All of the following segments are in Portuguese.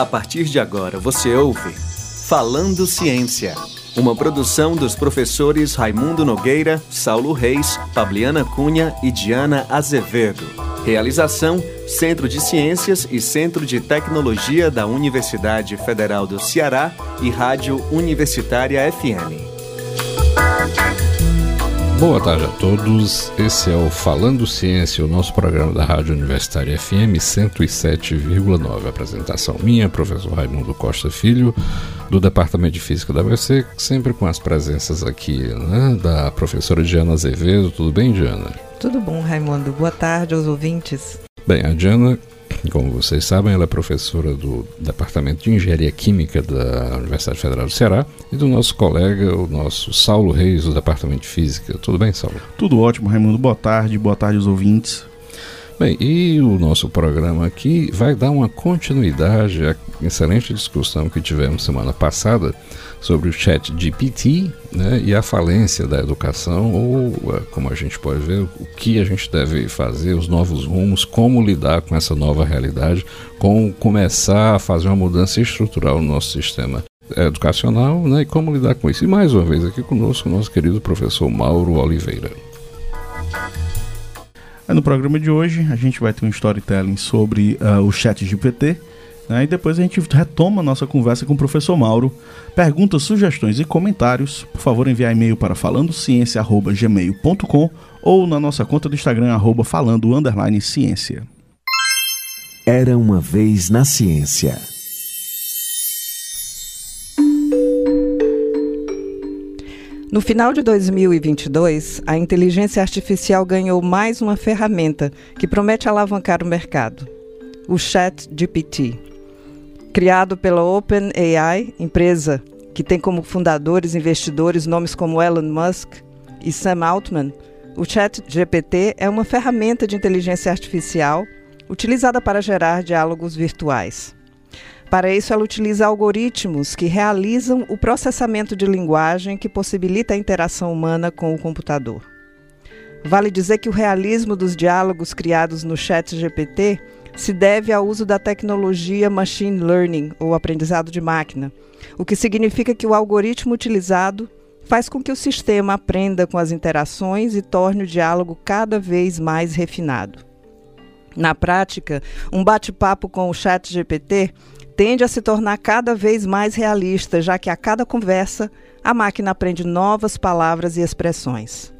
A partir de agora você ouve Falando Ciência, uma produção dos professores Raimundo Nogueira, Saulo Reis, Fabiana Cunha e Diana Azevedo. Realização: Centro de Ciências e Centro de Tecnologia da Universidade Federal do Ceará e Rádio Universitária FM. Boa tarde a todos. Esse é o Falando Ciência, o nosso programa da Rádio Universitária FM 107,9. Apresentação minha, professor Raimundo Costa Filho, do Departamento de Física da UFC, sempre com as presenças aqui né, da professora Diana Azevedo. Tudo bem, Diana? Tudo bom, Raimundo. Boa tarde aos ouvintes. Bem, a Diana como vocês sabem, ela é professora do Departamento de Engenharia Química da Universidade Federal do Ceará e do nosso colega, o nosso Saulo Reis, do Departamento de Física. Tudo bem, Saulo? Tudo ótimo, Raimundo. Boa tarde, boa tarde aos ouvintes. Bem, e o nosso programa aqui vai dar uma continuidade à excelente discussão que tivemos semana passada sobre o chat GPT né, e a falência da educação, ou é, como a gente pode ver, o que a gente deve fazer, os novos rumos, como lidar com essa nova realidade, como começar a fazer uma mudança estrutural no nosso sistema educacional né, e como lidar com isso. E mais uma vez aqui conosco o nosso querido professor Mauro Oliveira. No programa de hoje a gente vai ter um storytelling sobre uh, o chat GPT né? E depois a gente retoma a nossa conversa com o professor Mauro. Perguntas, sugestões e comentários, por favor enviar e-mail para falandociência.gmail.com ou na nossa conta do Instagram, arroba falando ciência. Era uma vez na ciência. No final de 2022, a inteligência artificial ganhou mais uma ferramenta que promete alavancar o mercado: o Chat GPT. Criado pela OpenAI, empresa que tem como fundadores e investidores nomes como Elon Musk e Sam Altman, o ChatGPT é uma ferramenta de inteligência artificial utilizada para gerar diálogos virtuais. Para isso, ela utiliza algoritmos que realizam o processamento de linguagem que possibilita a interação humana com o computador. Vale dizer que o realismo dos diálogos criados no ChatGPT se deve ao uso da tecnologia machine learning, ou aprendizado de máquina, o que significa que o algoritmo utilizado faz com que o sistema aprenda com as interações e torne o diálogo cada vez mais refinado. Na prática, um bate-papo com o chat GPT tende a se tornar cada vez mais realista, já que a cada conversa a máquina aprende novas palavras e expressões.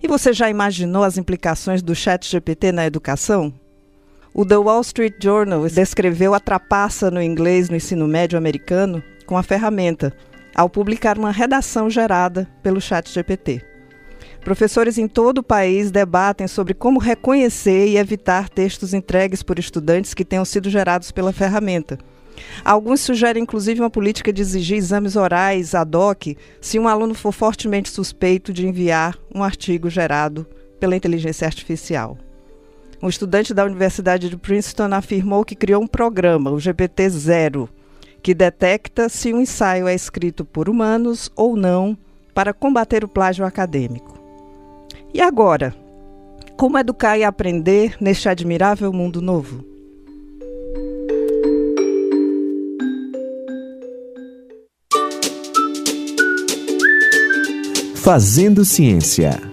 E você já imaginou as implicações do chat GPT na educação? O The Wall Street Journal descreveu a trapaça no inglês no ensino médio americano com a ferramenta, ao publicar uma redação gerada pelo Chat GPT. Professores em todo o país debatem sobre como reconhecer e evitar textos entregues por estudantes que tenham sido gerados pela ferramenta. Alguns sugerem inclusive uma política de exigir exames orais ad hoc se um aluno for fortemente suspeito de enviar um artigo gerado pela inteligência artificial. Um estudante da Universidade de Princeton afirmou que criou um programa, o GPT-0, que detecta se um ensaio é escrito por humanos ou não para combater o plágio acadêmico. E agora? Como educar e aprender neste admirável mundo novo? Fazendo Ciência.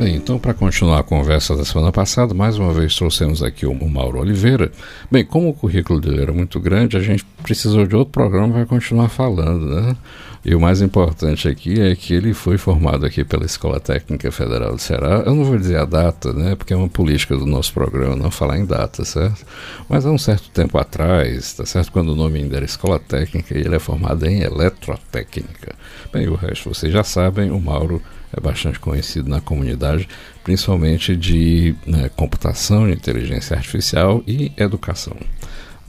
Bem, então para continuar a conversa da semana passada, mais uma vez trouxemos aqui o Mauro Oliveira. Bem, como o currículo dele era muito grande, a gente precisou de outro programa para continuar falando, né? E o mais importante aqui é que ele foi formado aqui pela Escola Técnica Federal do Ceará. Eu não vou dizer a data, né? Porque é uma política do nosso programa não falar em data, certo? Mas há um certo tempo atrás, tá certo? Quando o nome ainda era Escola Técnica, e ele é formado em Eletrotécnica. Bem, o resto vocês já sabem, o Mauro é bastante conhecido na comunidade, principalmente de né, computação, de inteligência artificial e educação.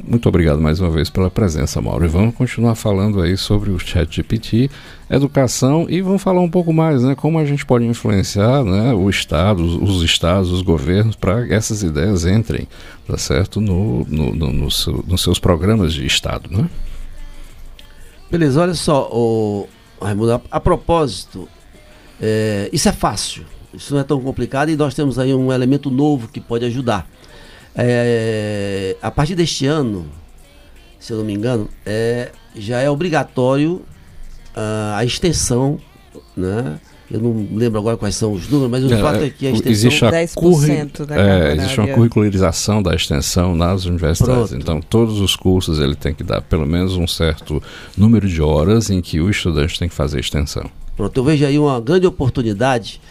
Muito obrigado mais uma vez pela presença, Mauro. E vamos continuar falando aí sobre o chat GPT, educação e vamos falar um pouco mais, né? Como a gente pode influenciar né, o Estado, os estados, os governos para essas ideias entrem, tá certo? No, no, no, no seu, nos seus programas de Estado, né? Beleza, olha só, o, Raimundo, a, a propósito, é, isso é fácil, isso não é tão complicado e nós temos aí um elemento novo que pode ajudar. É, a partir deste ano, se eu não me engano, é, já é obrigatório uh, a extensão, né? Eu não lembro agora quais são os números, mas o é, fato é que a extensão... Existe, a 10% da é, existe uma curricularização da extensão nas universidades. Pronto. Então, todos os cursos ele tem que dar pelo menos um certo número de horas em que o estudante tem que fazer extensão. Pronto, eu vejo aí uma grande oportunidade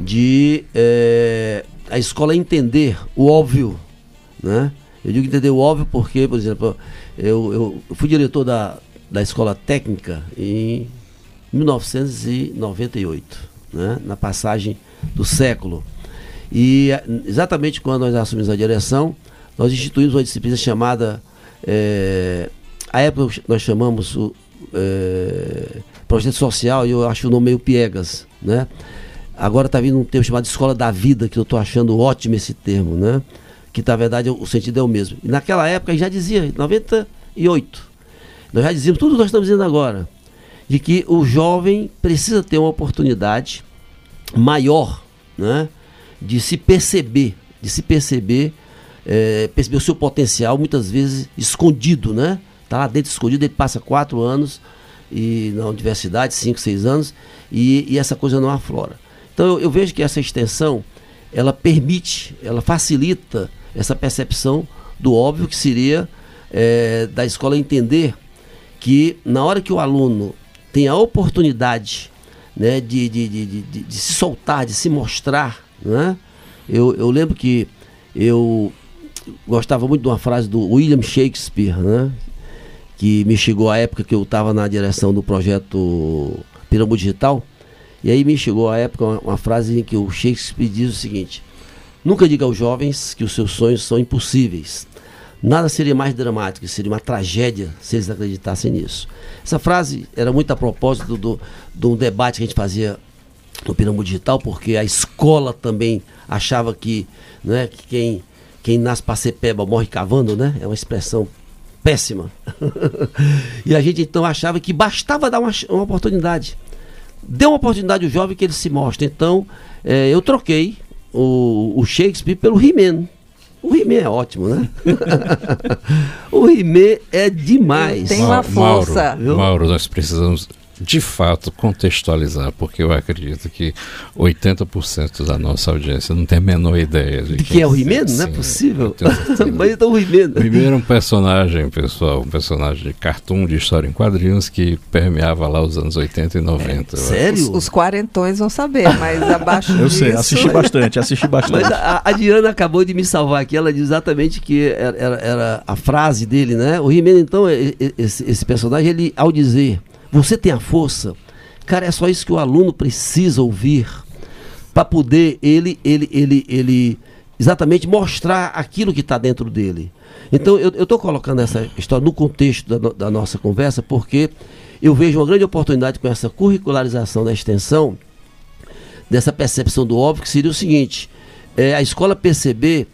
de é, a escola entender o óbvio, né? Eu digo entender o óbvio porque, por exemplo, eu, eu fui diretor da, da escola técnica em 1998, né? na passagem do século. E exatamente quando nós assumimos a direção, nós instituímos uma disciplina chamada, é, a época nós chamamos o é, projeto social, e eu acho o nome meio piegas, né? Agora está vindo um termo chamado Escola da Vida, que eu estou achando ótimo esse termo, né? Que na verdade o sentido é o mesmo. E naquela época já dizia, 98, nós já dizíamos tudo o que nós estamos dizendo agora de que o jovem precisa ter uma oportunidade maior, né, de se perceber, de se perceber, é, perceber o seu potencial, muitas vezes escondido, né? Tá lá dentro escondido, ele passa quatro anos e na universidade, cinco, seis anos, e, e essa coisa não aflora. Então eu, eu, vejo que essa extensão, ela permite, ela facilita essa percepção do óbvio que seria é, da escola entender que na hora que o aluno tem a oportunidade né, de, de, de, de, se soltar, de se mostrar. Né? Eu, eu lembro que eu gostava muito de uma frase do William Shakespeare, né? que me chegou à época que eu estava na direção do projeto Pirâmide Digital. E aí me chegou à época uma, uma, frase em que o Shakespeare diz o seguinte: Nunca diga aos jovens que os seus sonhos são impossíveis. Nada seria mais dramático, seria uma tragédia se eles acreditassem nisso. Essa frase era muito a propósito do, de um debate que a gente fazia no Pirâmide Digital, porque a escola também achava que, né, que quem, quem nasce para ser peba morre cavando, né? É uma expressão péssima. e a gente então achava que bastava dar uma, uma oportunidade. Dê uma oportunidade ao jovem que ele se mostre. Então, é, eu troquei o, o Shakespeare pelo He-Man. O Rimé é ótimo, né? o Rimé é demais. Tem uma força. Mauro, Mauro, nós precisamos de fato contextualizar, porque eu acredito que 80% da nossa audiência não tem a menor ideia de, de que é o Rimeno, não é possível. Mas então o Rimeno. O Rimeno era um personagem, pessoal, um personagem de cartoon, de história em quadrinhos que permeava lá os anos 80 e 90. É, sério? Os, os, quarentões vão saber, mas abaixo Eu disso... sei, assisti bastante, assisti bastante. Mas a, a, Diana acabou de me salvar aqui, ela diz exatamente que era, era, era a frase dele, né? O Rimeno, então, esse, esse personagem, ele, ao dizer você tem a força. Cara, é só isso que o aluno precisa ouvir para poder ele, ele, ele, ele exatamente mostrar aquilo que está dentro dele. Então, eu estou colocando essa história no contexto da, da, nossa conversa porque eu vejo uma grande oportunidade com essa curricularização da extensão, dessa percepção do óbvio, que seria o seguinte: é, a escola perceber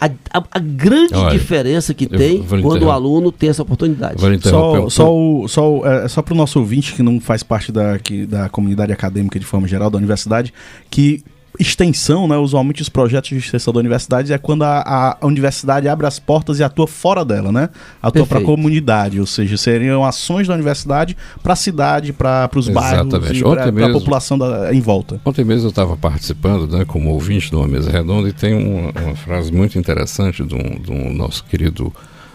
a, a, a grande Olha, diferença que tem quando o aluno tem essa oportunidade. Só, só, o, só, é, só para o nosso ouvinte que não faz parte da, que, da comunidade acadêmica de forma geral da universidade, que extensão, né, usualmente os projetos de extensão da universidade é quando a, a universidade abre as portas e atua fora dela, né? Atua para a comunidade, ou seja, seriam ações da universidade para a cidade, para os bairros para a população da, em volta. Ontem mesmo eu estava participando, né, como ouvinte de uma mesa redonda e tem uma, uma frase muito interessante de um nosso querido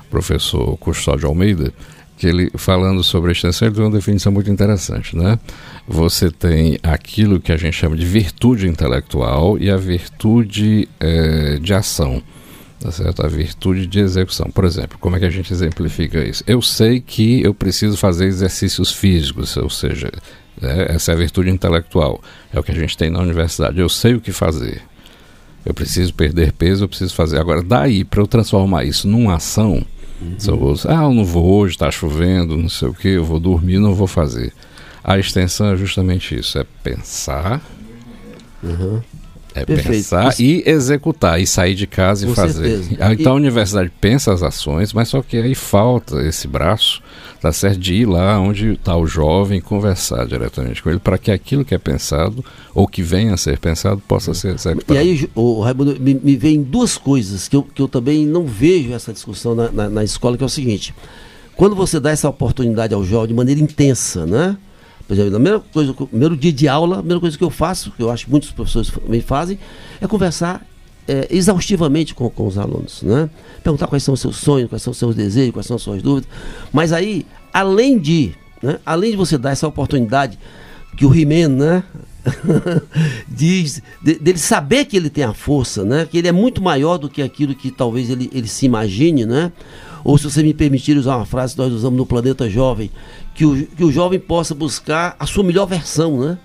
professor Custódio Almeida, que ele falando sobre a extensão, ele deu uma definição muito interessante, né? Você tem aquilo que a gente chama de virtude intelectual e a virtude é, de ação, tá certo? A virtude de execução. Por exemplo, como é que a gente exemplifica isso? Eu sei que eu preciso fazer exercícios físicos, ou seja, é, essa é a virtude intelectual. É o que a gente tem na universidade. Eu sei o que fazer. Eu preciso perder peso, eu preciso fazer. Agora, daí para eu transformar isso numa ação Uhum. ah, eu não vou hoje, está chovendo, não sei o que, eu vou dormir, não vou fazer. A extensão é justamente isso, é pensar, uhum. É Perfeito. pensar Isso. e executar, e sair de casa Com e fazer. Certeza. Ah, então e... a universidade pensa as ações, mas só que aí falta esse braço, tá certo, de ir lá onde está o jovem conversar diretamente com ele, para que aquilo que é pensado, ou que venha a ser pensado, possa ser executado. E aí, o Raimundo, me, me vem duas coisas que eu, que eu também não vejo essa discussão na, na, na escola, que é o seguinte. Quando você dá essa oportunidade ao jovem de maneira intensa, né? Por exemplo, a primeira coisa, primeiro dia de aula, a primeira coisa que eu faço, que eu acho que muitos professores também fazem, é conversar é, exaustivamente com, com os alunos, né? Perguntar quais são os seus sonhos, quais são os seus desejos, quais são as suas dúvidas. Mas aí, além de, né, além de você dar essa oportunidade que o He-Man, né? diz de, dele saber que ele tem a força, né? Que ele é muito maior do que aquilo que talvez ele, ele se imagine, né? Ou se você me permitir usar uma frase que nós usamos no Planeta Jovem, que o, que o jovem possa buscar a sua melhor versão, né?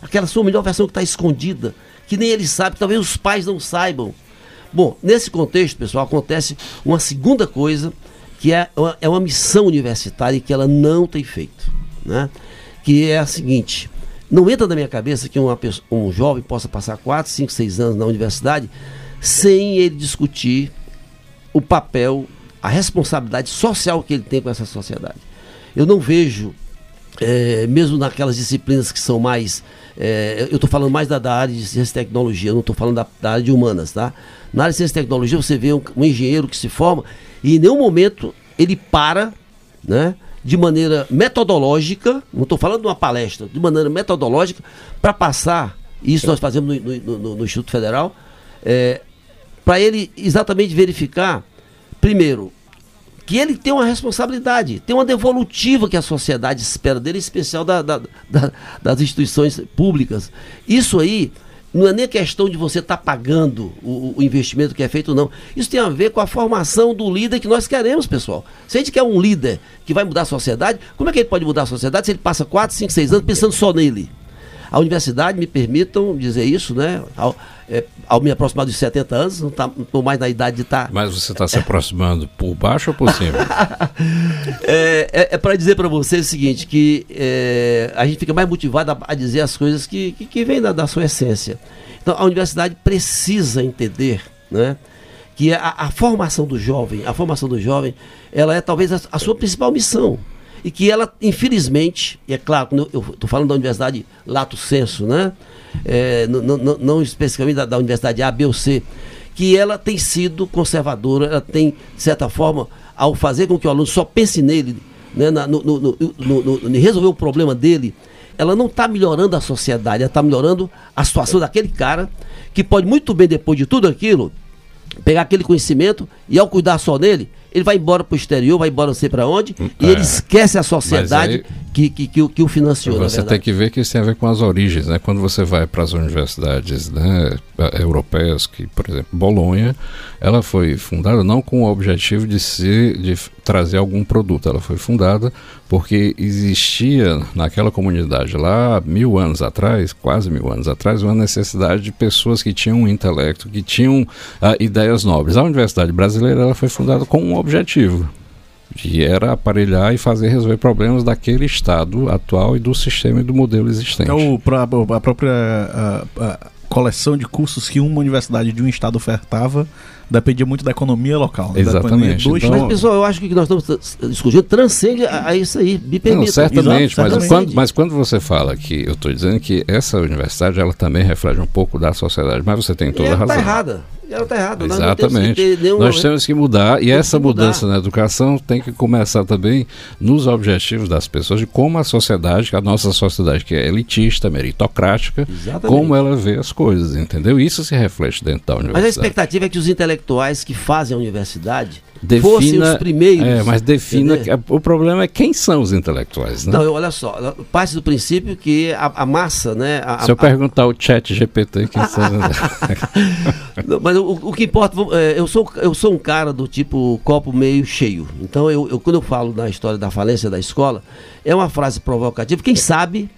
Aquela sua melhor versão que está escondida, que nem ele sabe, talvez os pais não saibam. Bom, nesse contexto, pessoal, acontece uma segunda coisa, que é uma, é uma missão universitária que ela não tem feito, né? Que é a seguinte, não entra na minha cabeça que uma, um jovem possa passar 4, 5, 6 anos na universidade sem ele discutir o papel, a responsabilidade social que ele tem com essa sociedade. Eu não vejo, é, mesmo naquelas disciplinas que são mais. É, eu estou falando mais da, da, área de ciência e tecnologia, eu não estou falando da, da, área de humanas, tá? Na área de ciência e tecnologia, você vê um, um engenheiro que se forma e em nenhum momento ele para, né? de maneira metodológica, não estou falando de uma palestra, de maneira metodológica, para passar, isso nós fazemos no, no, no, no Instituto Federal, é, para ele exatamente verificar, primeiro, que ele tem uma responsabilidade, tem uma devolutiva que a sociedade espera dele, em especial da, da, da, das instituições públicas. Isso aí não é nem questão de você estar tá pagando o, o, investimento que é feito, não. Isso tem a ver com a formação do líder que nós queremos, pessoal. Se a gente quer um líder que vai mudar a sociedade, como é que ele pode mudar a sociedade se ele passa 4, 5, 6 anos pensando só nele? A universidade, me permitam dizer isso, né? Ao, é, ao me aproximar dos 70 anos, não estou tá, mais na idade de estar. Tá... Mas você está se aproximando por baixo ou por cima? é, é, é para dizer para você o seguinte: que é, a gente fica mais motivado a, a dizer as coisas que, que, que vêm da, da, sua essência. Então a universidade precisa entender, né? Que a, a formação do jovem, a formação do jovem, ela é talvez a, a sua principal missão e que ela, infelizmente, e é claro, eu estou falando da Universidade Lato Senso, né? É, não especificamente da, da, Universidade A, B ou C, que ela tem sido conservadora, ela tem, de certa forma, ao fazer com que o aluno só pense nele, né, na, no, no, no, no, resolver o problema dele, ela não está melhorando a sociedade, ela está melhorando a situação daquele cara que pode muito bem, depois de tudo aquilo, pegar aquele conhecimento e ao cuidar só nele, ele vai embora para o exterior, vai embora não sei para onde, é. e ele esquece a sociedade aí, que, que, que, que, o financiou. Você tem que ver que isso tem a ver com as origens, né? Quando você vai para as universidades né, europeias, que, por exemplo, Bolonha, ela foi fundada não com o objetivo de, ser, de trazer algum produto, ela foi fundada porque existia naquela comunidade lá, mil anos atrás, quase mil anos atrás, uma necessidade de pessoas que tinham um intelecto, que tinham uh, ideias nobres. A Universidade Brasileira ela foi fundada com um objetivo, que era aparelhar e fazer resolver problemas daquele estado atual e do sistema e do modelo existente. Então, a própria a, a coleção de cursos que uma universidade de um estado ofertava dependia muito da economia local. Né? Exatamente. Então... Mas, pessoal, eu acho que o que nós estamos discutindo transcende a, a isso aí, me permita. Não, certamente, Exato, mas, Quando, mas quando você fala que, eu estou dizendo que essa universidade, ela também reflete um pouco da sociedade, mas você tem toda a tá razão. Está errada ela está errada. Exatamente. Nós, nenhum... nós temos que mudar e essa mudança mudar. na educação tem que começar também nos objetivos das pessoas de como a sociedade, a nossa sociedade que é elitista, meritocrática, Exatamente. como ela vê as coisas, entendeu? Isso se reflete dentro da universidade. Mas a expectativa é que os intelectuais que fazem a universidade defina, fossem os primeiros. É, mas defina. Que, o problema é quem são os intelectuais, né? Não, olha só, parte do princípio que a, a massa, né? A, Se eu a, perguntar ao chat GPT, quem são Não, Mas o, o, que importa, é, eu, sou, eu sou um cara do tipo copo meio cheio. Então, eu, eu, quando eu falo da história da falência da escola, é uma frase provocativa. Quem sabe,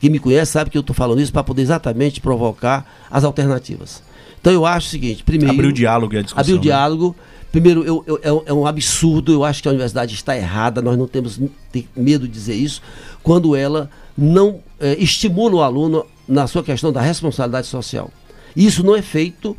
quem me conhece, sabe que eu estou falando isso para poder exatamente provocar as alternativas. Então eu acho o seguinte, primeiro... Abrir o diálogo e a discussão. Abrir o né? Primeiro, eu, eu, é, é, um absurdo, eu acho que a universidade está errada, nós não temos medo de dizer isso, quando ela não é, estimula o aluno na sua questão da responsabilidade social. Isso não é feito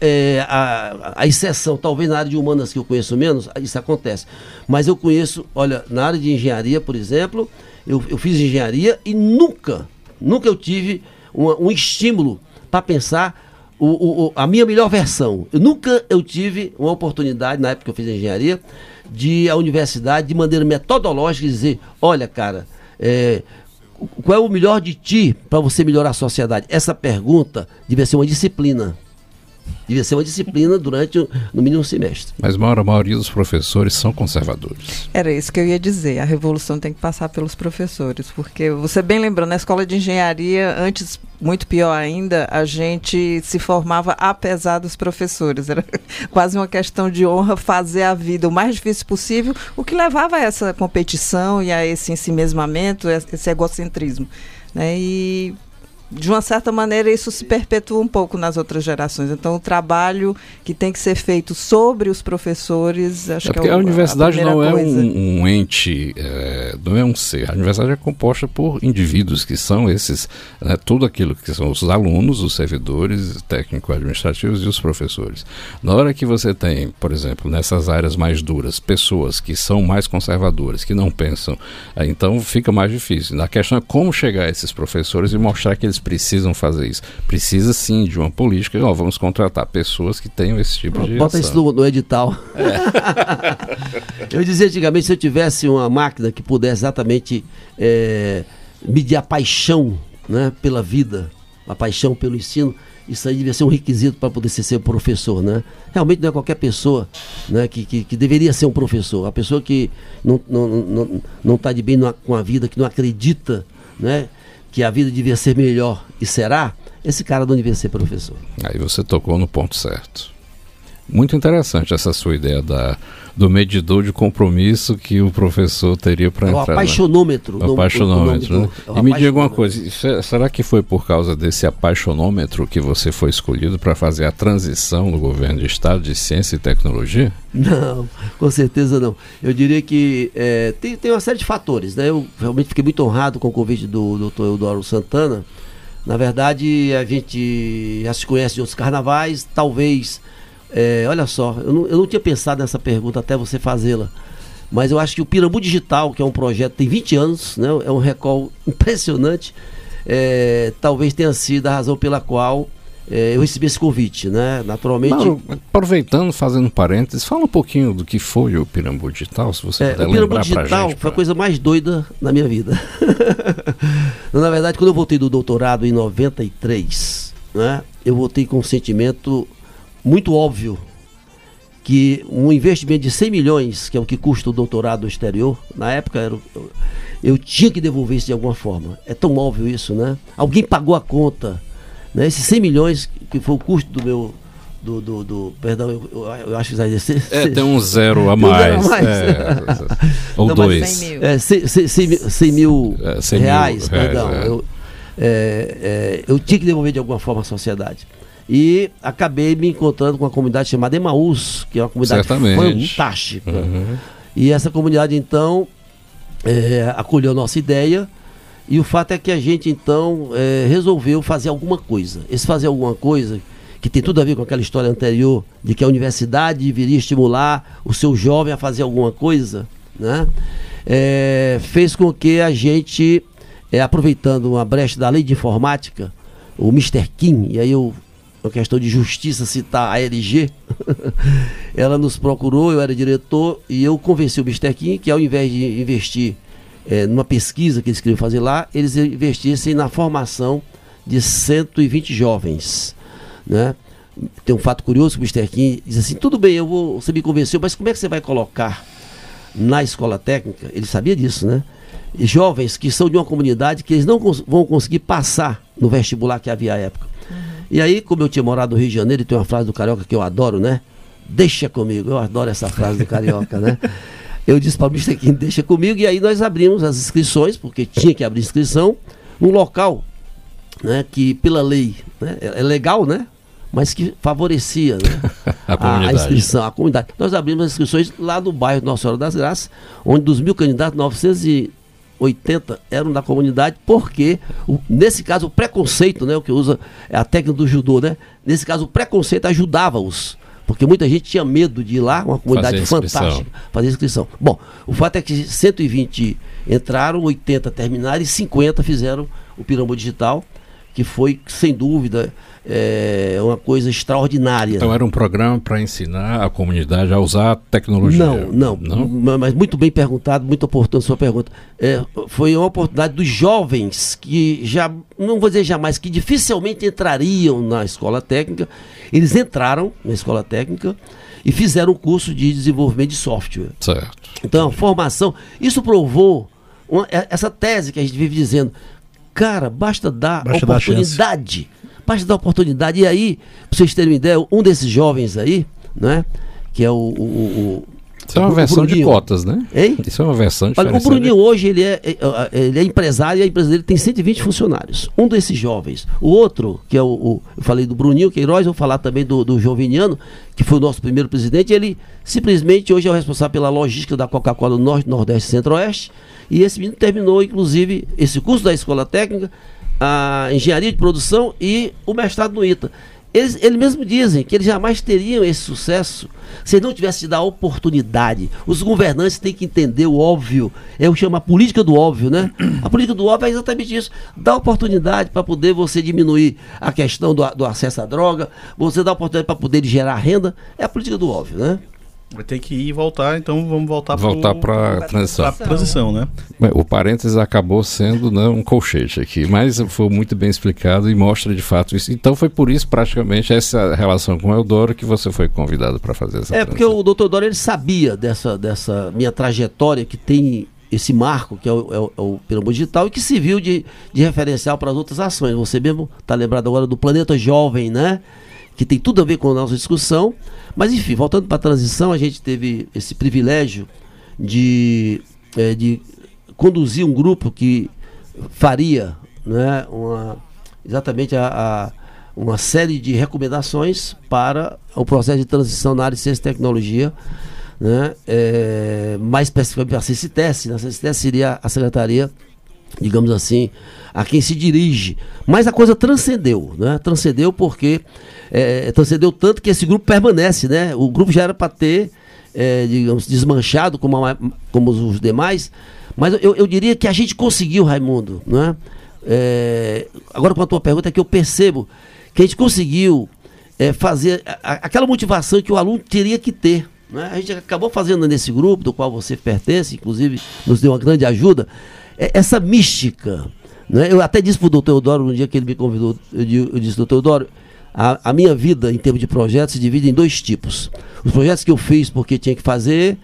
é, a, a, exceção, talvez na área de humanas que eu conheço menos, isso acontece. Mas eu conheço, olha, na área de engenharia, por exemplo, eu, eu fiz engenharia e nunca, nunca eu tive um, um estímulo para pensar o, o, a minha melhor versão. Eu nunca eu tive uma oportunidade, na época que eu fiz engenharia, de a universidade, de maneira metodológica, dizer, olha, cara, é, qual é o melhor de ti para você melhorar a sociedade? Essa pergunta devia ser uma disciplina. Devia ser uma disciplina durante, no mínimo, um semestre. Mas a maioria dos professores são conservadores. Era isso que eu ia dizer. A revolução tem que passar pelos professores. Porque, você bem lembrou, na escola de engenharia, antes, muito pior ainda, a gente se formava apesar dos professores. Era quase uma questão de honra fazer a vida o mais difícil possível, o que levava a essa competição e a esse ensimesmamento, esse egocentrismo. Né? E de uma certa maneira, isso se perpetua um pouco nas outras gerações. Então, o trabalho que tem que ser feito sobre os professores, acho é que é o, a universidade a não é um, um ente, é, não é um ser. A universidade é composta por indivíduos que são esses, né, tudo aquilo que são os alunos, os servidores técnico-administrativos e os professores. Na hora que você tem, por exemplo, nessas áreas mais duras, pessoas que são mais conservadoras, que não pensam, então fica mais difícil. A questão é como chegar a esses professores e mostrar que eles precisam fazer isso. Precisa sim de uma política. Ó, vamos contratar pessoas que tenham esse tipo de. Bota isso no, no edital. É. eu dizia antigamente, se eu tivesse uma máquina que pudesse exatamente é, medir a paixão né, pela vida, a paixão pelo ensino, isso aí devia ser um requisito para poder ser, ser professor, né? Realmente não é qualquer pessoa né, que, que, que deveria ser um professor. A pessoa que não está não, não, não tá de bem com a vida, que não acredita né, que a vida devia ser melhor e será, esse cara não devia ser professor. Aí você tocou no ponto certo. Muito interessante essa sua ideia da, do medidor de compromisso que o professor teria para entrar. O apaixonômetro. O apaixonômetro. Né? É e me diga uma coisa, será que foi por causa desse apaixonômetro que você foi escolhido para fazer a transição no governo de Estado de Ciência e Tecnologia? Não, com certeza não. Eu diria que é, tem, tem uma série de fatores. Né? Eu realmente fiquei muito honrado com o convite do Dr. Eudoro Santana. Na verdade, a gente já se conhece de outros carnavais, talvez é, olha só, eu não, eu não tinha pensado nessa pergunta até você fazê-la. Mas eu acho que o Pirambu Digital, que é um projeto tem 20 anos, né, é um recall impressionante, é, talvez tenha sido a razão pela qual é, eu recebi esse convite, né? Naturalmente. Mauro, aproveitando, fazendo parênteses, fala um pouquinho do que foi o Pirambu Digital, se você é, puder o Pirambu Digital gente, foi a coisa mais doida na minha vida. Na verdade, quando eu voltei do doutorado em 93, né? Eu voltei com um sentimento muito óbvio que um investimento de 100 milhões, que é o que custa o doutorado exterior, na época era, eu, eu tinha que devolver isso de alguma forma. É tão óbvio isso, né? Alguém pagou a conta. Né? Esses 100 milhões, que foi o custo do meu. Do, do, do perdão, eu, eu, eu acho que vai ser. É, tem um zero a mais. Zero a mais. É, ou Não, dois. 100 mil, é, 100, 100, 100 mil, é, 100 reais, mil perdão. Reais, é. eu, é, é, eu tinha que devolver de alguma forma à sociedade. E acabei me encontrando com uma comunidade chamada Emaús, que é uma comunidade Certamente. fantástica. Uhum. E essa comunidade, então, é, acolheu a nossa ideia. E o fato é que a gente, então, é, resolveu fazer alguma coisa. Esse fazer alguma coisa, que tem tudo a ver com aquela história anterior, de que a universidade deveria estimular o seu jovem a fazer alguma coisa, né? É, fez com que a gente, é, aproveitando uma brecha da lei de informática, o Mr. Kim, e aí eu uma questão de justiça citar a LG, ela nos procurou, eu era diretor, e eu convenci o. Kim que ao invés de investir é, numa pesquisa que eles queriam fazer lá, eles investissem na formação de 120 jovens. Né? Tem um fato curioso que o. Kim diz assim, tudo bem, eu vou, você me convenceu, mas como é que você vai colocar na escola técnica, ele sabia disso, né? Jovens que são de uma comunidade que eles não vão conseguir passar no vestibular que havia à época. E aí, como eu tinha morado no Rio de Janeiro, e tem uma frase do Carioca que eu adoro, né? Deixa comigo. Eu adoro essa frase do Carioca, né? Eu disse para o Mr. Kim, deixa comigo. E aí nós abrimos as inscrições, porque tinha que abrir inscrição, num local né, que, pela lei, né, é, é legal, né? mas que favorecia né, a, a, inscrição, a comunidade. Nós abrimos as inscrições lá no bairro Nossa Senhora das Graças, onde dos mil candidatos, 900 e 80 eram da comunidade, porque, nesse caso, o preconceito, né, o que usa é a técnica do judô, né? Nesse caso, o preconceito ajudava-os. Porque muita gente tinha medo de ir lá, uma comunidade Fazer fantástica, fazer inscrição. Bom, o fato é que 120 entraram, 80 terminaram e 50 fizeram o Pirambu Digital, que foi, sem dúvida, é uma coisa extraordinária. Então era um programa para ensinar a comunidade a usar a tecnologia. Não, não, não? Mas muito bem perguntado, muito oportuno a sua pergunta. É, foi uma oportunidade dos jovens que já, não vou dizer jamais, que dificilmente entrariam na escola técnica. Eles entraram na escola técnica e fizeram um curso de desenvolvimento de software. Certo. Então, a formação, isso provou uma, é, essa tese que a gente vive dizendo. Cara, basta dar Basta dar basta dar oportunidade. E aí, pra vocês terem uma ideia, um desses jovens aí, né? Que é o. o, o Isso é uma versão de cotas, né? Hein? Isso é uma versão Olha, o. Bruninho hoje ele é, é, é, ele é empresário e a empresa dele tem 120 funcionários. Um desses jovens. O outro, que é o, eu falei do Bruninho Queiroz, vou falar também do, do Joviniano, que foi o nosso primeiro presidente. Ele simplesmente hoje é o responsável pela logística da Coca-Cola no Norte, Nordeste e Centro-Oeste. E esse menino terminou, inclusive, esse curso da Escola Técnica, a Engenharia de Produção e o mestrado no ITA. Eles, eles mesmos dizem que eles jamais teriam esse sucesso se não tivesse dado oportunidade. Os governantes têm que entender o óbvio. É o que chama política do óbvio, né? A política do óbvio é exatamente isso. Dá oportunidade para poder você diminuir a questão do, do acesso à droga, você dá oportunidade para poder gerar renda. É a política do óbvio, né? Vai ter que ir e voltar, então vamos voltar Voltar pro- para a pra transição. transição, né? Bem, O parênteses acabou sendo né, um colchete aqui, mas foi muito bem explicado e mostra de fato isso. Então foi por isso, praticamente, essa relação com o Eudoro que você foi convidado para fazer essa É, porque transição. o doutor Dória ele sabia dessa, dessa minha trajetória que tem esse marco, que é o, é o, é o Pirambu Digital, e que serviu de, de referencial para as outras ações. Você mesmo está lembrado agora do Planeta Jovem, né? Que tem tudo a ver com a nossa discussão. Mas, enfim, voltando para a transição, a gente teve esse privilégio de, eh, de conduzir um grupo que faria né, uma, exatamente a, a- uma série de recomendações para o processo de transição na área de ciência e tecnologia, né, é, mais especificamente a CICITES, né, a seria a secretaria, digamos assim, a quem se dirige. Mas a coisa transcendeu, né, transcendeu porque, é, transcendeu tanto que esse grupo permanece, né, o grupo já era para ter, é, digamos, desmanchado como, a- como os demais, mas eu, eu diria que a gente conseguiu, Raimundo, né, é, agora com a tua pergunta é que eu percebo que a gente conseguiu é, fazer a- aquela motivação que o aluno teria que ter. né? A gente acabou fazendo nesse grupo, do qual você pertence, inclusive nos deu uma grande ajuda, é, essa mística. né? Eu até disse para o doutor Eudoro, no dia que ele me convidou, eu disse, doutor Eudoro, a, a minha vida em termos de projetos se divide em dois tipos. Os projetos que eu fiz porque tinha que fazer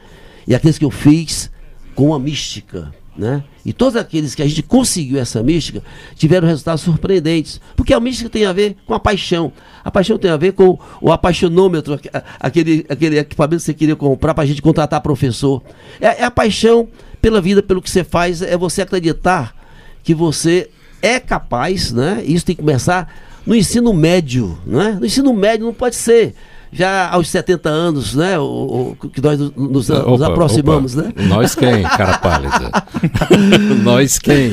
e aqueles que eu fiz com a mística. Né? E todos aqueles que a gente conseguiu essa mística tiveram resultados surpreendentes. Porque a mística tem a ver com a paixão. A paixão tem a ver com o apaixonômetro, aque- aquele, aquele equipamento que você queria comprar para a gente contratar professor. É, é a paixão pela vida, pelo que você faz, é você acreditar que você é capaz, né? Isso tem que começar no ensino médio, né? No ensino médio não pode ser já aos 70 anos, né? O, o- que nós nos, nos Opa, aproximamos, opa. né? Nós quem, cara pálida? Nós quem?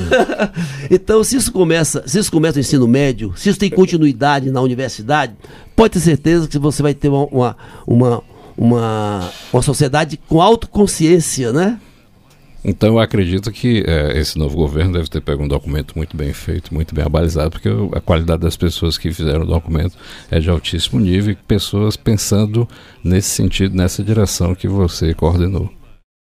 Então, se isso começa, se isso começa no ensino médio, se isso tem continuidade na universidade, pode ter certeza que você vai ter uma, uma, uma, uma, uma sociedade com autoconsciência, né? Então eu acredito que eh, esse novo governo deve ter pego um documento muito bem feito, muito bem abalizado, porque a qualidade das pessoas que fizeram o documento é de altíssimo nível e pessoas pensando nesse sentido, nessa direção que você coordenou.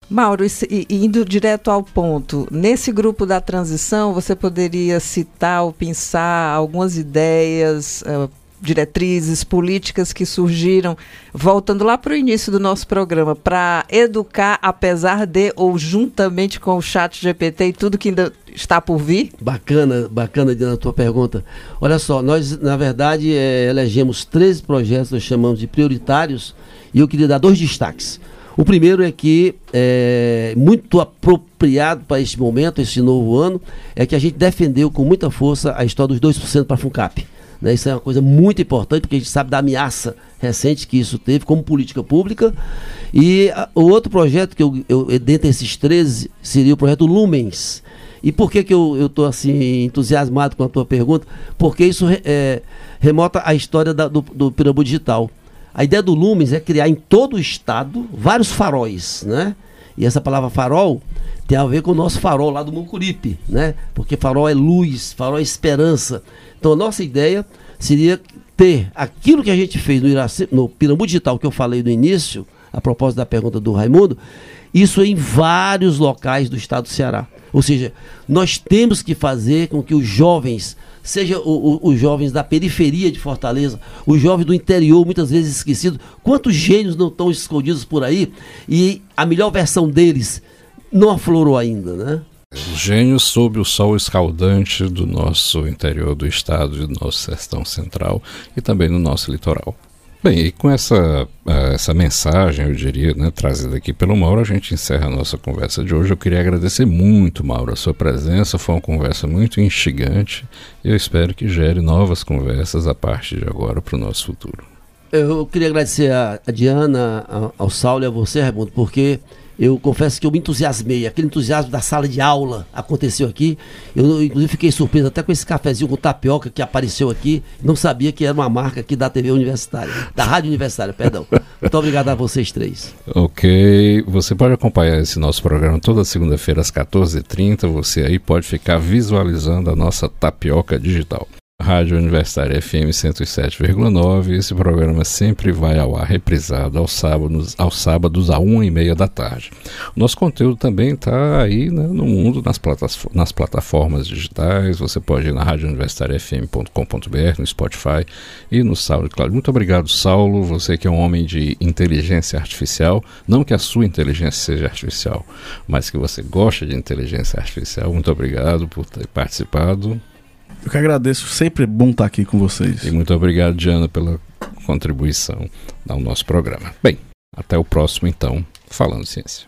Mauro, indo direto ao ponto, nesse grupo da transição, você poderia citar ou pensar algumas ideias, eh, diretrizes, políticas que surgiram, voltando lá para o início do nosso programa, para educar, apesar de ou juntamente com o chat GPT e tudo que ainda está por vir? Bacana, bacana Diana, a tua pergunta. Olha só, nós na verdade eh, elegemos 13 projetos, nós chamamos de prioritários, e eu queria dar dois destaques. O primeiro é que é muito apropriado para este momento, este novo ano, é que a gente defendeu com muita força a história dos 2% para a FUNCAP. Né? Isso é uma coisa muito importante, porque a gente sabe da ameaça recente que isso teve como política pública. E a- o outro projeto, que eu, eu, dentre esses 13, seria o projeto Lumens, E por que, que eu estou assim entusiasmado com a tua pergunta? Porque isso é, remota a história da, do, do Pirambu Digital. A ideia do Lumens é criar em todo o estado vários faróis, né? E essa palavra farol tem a ver com o nosso farol lá do Mucuripe, né? Porque farol é luz, farol é esperança. Então a nossa ideia seria ter aquilo que a gente fez no, Iraci, no Pirambu Digital que eu falei no início, a propósito da pergunta do Raimundo, isso em vários locais do estado do Ceará. Ou seja, nós temos que fazer com que os jovens, seja o, o, os jovens da periferia de Fortaleza, os jovens do interior, muitas vezes esquecidos, quantos gênios não estão escondidos por aí e a melhor versão deles não aflorou ainda, né? Os gênios sob o sol escaldante do nosso interior do estado do nosso sertão central e também no nosso litoral. Bem, e com essa, eh, essa mensagem, eu diria, né, trazida aqui pelo Mauro, a gente encerra a nossa conversa de hoje. Eu queria agradecer muito, Mauro, a sua presença. Foi uma conversa muito instigante e eu espero que gere novas conversas a partir de agora para o nosso futuro. Eu queria agradecer a, Diana, ao Saulo e a você, Raimundo, porque eu confesso que eu me entusiasmei. Aquele entusiasmo da sala de aula aconteceu aqui. Eu, inclusive, fiquei surpreso até com esse cafezinho com tapioca que apareceu aqui. Não sabia que era uma marca aqui da TV Universitária, da Rádio Universitária, perdão. Muito obrigado a vocês três. Ok. Você pode acompanhar esse nosso programa toda segunda-feira às 14h30. Você aí pode ficar visualizando a nossa tapioca digital. Rádio Universitária FM 107,9. Esse programa sempre vai ao ar reprisado aos sábados, aos sábados a uma e meia da tarde. Nosso conteúdo também está aí né, no mundo, nas, plataformas, nas plataformas digitais. Você pode ir na radiouniversitariafm.com.br, no Spotify e no SoundCloud. Muito obrigado, Saulo. Você que é um homem de inteligência artificial. Não que a sua inteligência seja artificial, mas que você gosta de inteligência artificial. Muito obrigado por ter participado. Eu que agradeço, sempre é bom estar aqui com vocês. E muito obrigado, Diana, pela contribuição ao nosso programa. Bem, até o próximo, então, Falando Ciência.